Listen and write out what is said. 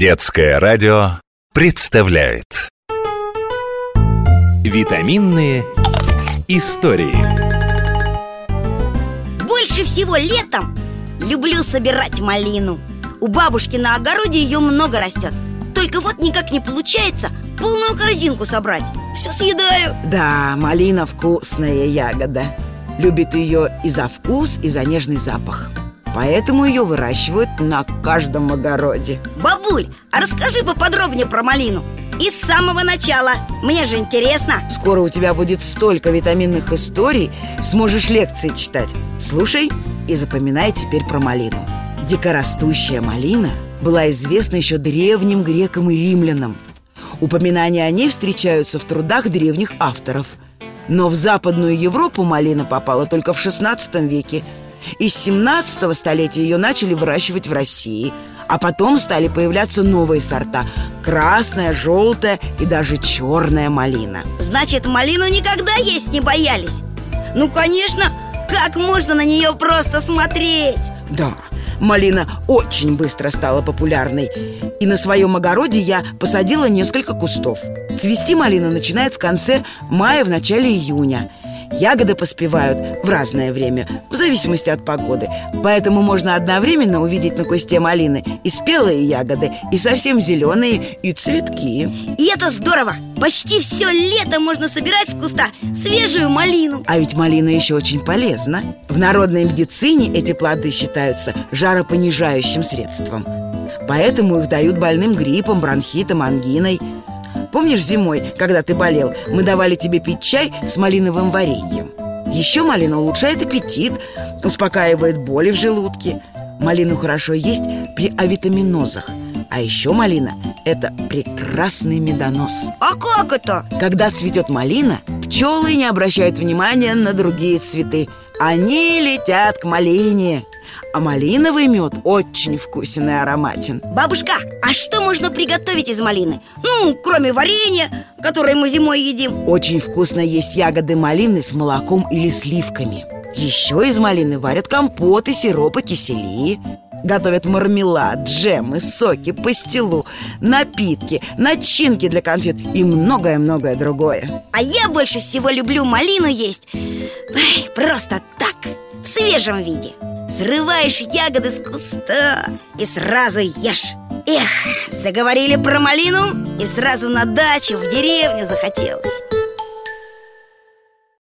Детское радио представляет. Витаминные истории. Больше всего летом люблю собирать малину. У бабушки на огороде ее много растет Только вот никак не получается полную корзинку собрать. Все съедаю. Да, малина вкусная ягода. Любит ее и за вкус, и за нежный запах Поэтому ее выращивают на каждом огороде. Бабуль, а расскажи поподробнее про малину. И с самого начала, мне же интересно. Скоро у тебя будет столько витаминных историй Сможешь лекции читать. Слушай и запоминай теперь про малину. Дикорастущая малина была известна еще древним грекам и римлянам. Упоминания о ней встречаются в трудах древних авторов. Но в Западную Европу малина попала только в XVI веке – из 17 столетия ее начали выращивать в России А потом стали появляться новые сорта Красная, желтая и даже черная малина Значит, малину никогда есть не боялись? Ну, конечно, как можно на нее просто смотреть? Да, малина очень быстро стала популярной И на своем огороде я посадила несколько кустов Цвести малина начинает в конце мая, в начале июня – Ягоды поспевают в разное время, в зависимости от погоды. Поэтому можно одновременно увидеть на кусте малины и спелые ягоды, и совсем зеленые, и цветки. И это здорово! Почти все лето можно собирать с куста свежую малину. А ведь малина еще очень полезна. В народной медицине эти плоды считаются жаропонижающим средством. Поэтому их дают больным гриппом, бронхитом, ангиной – Помнишь зимой, когда ты болел, мы давали тебе пить чай с малиновым вареньем? Еще малина улучшает аппетит, успокаивает боли в желудке. Малину хорошо есть при авитаминозах. А еще малина – это прекрасный медонос. А как это? Когда цветет малина, пчелы не обращают внимания на другие цветы. Они летят к малине а малиновый мед очень вкусен и ароматен. Бабушка, а что можно приготовить из малины? Ну, кроме варенья, которое мы зимой едим. Очень вкусно есть ягоды малины с молоком или сливками. Еще из малины варят компоты, сиропы, кисели. Готовят мармелад, джемы, соки, пастилу, напитки, начинки для конфет и многое-многое другое. А я больше всего люблю малину есть. Ой, Просто так, в свежем виде Срываешь ягоды с куста и сразу ешь. Эх, заговорили про малину И сразу на дачу, в деревню захотелось